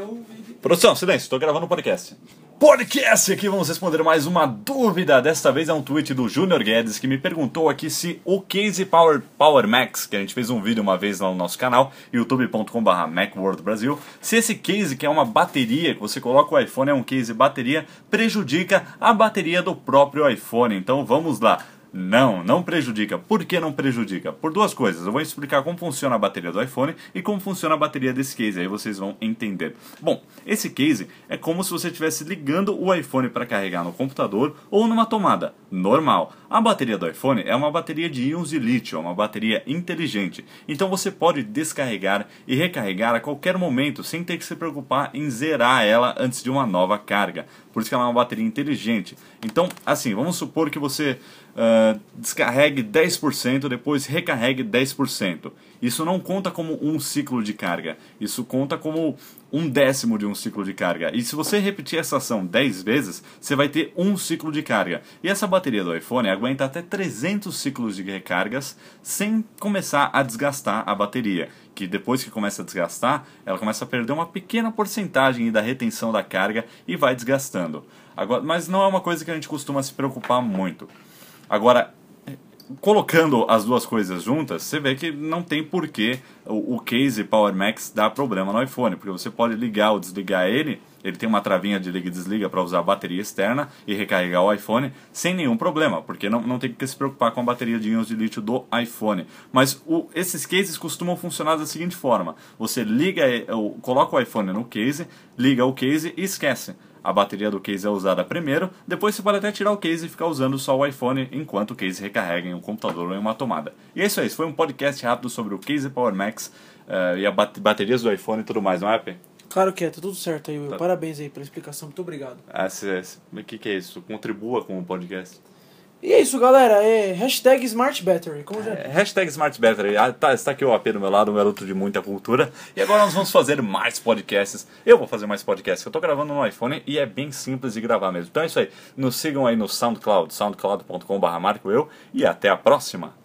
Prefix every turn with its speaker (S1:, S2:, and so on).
S1: eu.
S2: Produção, silêncio, estou gravando um podcast. Podcast aqui, vamos responder mais uma dúvida. Desta vez é um tweet do Junior Guedes que me perguntou aqui se o Case Power, Power Max, que a gente fez um vídeo uma vez lá no nosso canal, youtube.com.br MacWorldBrasil, se esse case, que é uma bateria, que você coloca o iPhone, é um case bateria, prejudica a bateria do próprio iPhone. Então vamos lá. Não, não prejudica. Por que não prejudica? Por duas coisas. Eu vou explicar como funciona a bateria do iPhone e como funciona a bateria desse case. Aí vocês vão entender. Bom, esse case é como se você estivesse ligando o iPhone para carregar no computador ou numa tomada normal. A bateria do iPhone é uma bateria de íons de lítio, é uma bateria inteligente. Então você pode descarregar e recarregar a qualquer momento sem ter que se preocupar em zerar ela antes de uma nova carga. Por isso que ela é uma bateria inteligente. Então, assim, vamos supor que você uh, descarregue 10%, depois recarregue 10%. Isso não conta como um ciclo de carga, isso conta como um décimo de um ciclo de carga. E se você repetir essa ação 10 vezes, você vai ter um ciclo de carga. E essa bateria do iPhone aguenta até 300 ciclos de recargas sem começar a desgastar a bateria. Que depois que começa a desgastar, ela começa a perder uma pequena porcentagem da retenção da carga e vai desgastando. Agora, mas não é uma coisa que a gente costuma se preocupar muito. Agora, colocando as duas coisas juntas, você vê que não tem porquê o, o case Power Max dar problema no iPhone, porque você pode ligar ou desligar ele, ele tem uma travinha de liga e desliga para usar a bateria externa e recarregar o iPhone sem nenhum problema, porque não, não tem que se preocupar com a bateria de íons de lítio do iPhone. Mas o, esses cases costumam funcionar da seguinte forma: você liga, coloca o iPhone no case, liga o case e esquece a bateria do case é usada primeiro, depois você pode até tirar o case e ficar usando só o iPhone enquanto o case recarrega em um computador ou em uma tomada. E é isso aí, esse foi um podcast rápido sobre o Case Power Max uh, e as baterias do iPhone e tudo mais, não é, P?
S1: Claro que é, tá tudo certo aí, Will. Tá. Parabéns aí pela explicação, muito obrigado.
S2: Ah, o que, que é isso? Contribua com o podcast.
S1: E é isso, galera. É hashtag Smart Battery. Como já... É,
S2: hashtag Smart Battery. Ah, tá, está aqui o AP do meu lado, um garoto de muita cultura. E agora nós vamos fazer mais podcasts. Eu vou fazer mais podcasts. Eu estou gravando no iPhone e é bem simples de gravar mesmo. Então é isso aí. Nos sigam aí no SoundCloud, soundcloud.com.br. E até a próxima.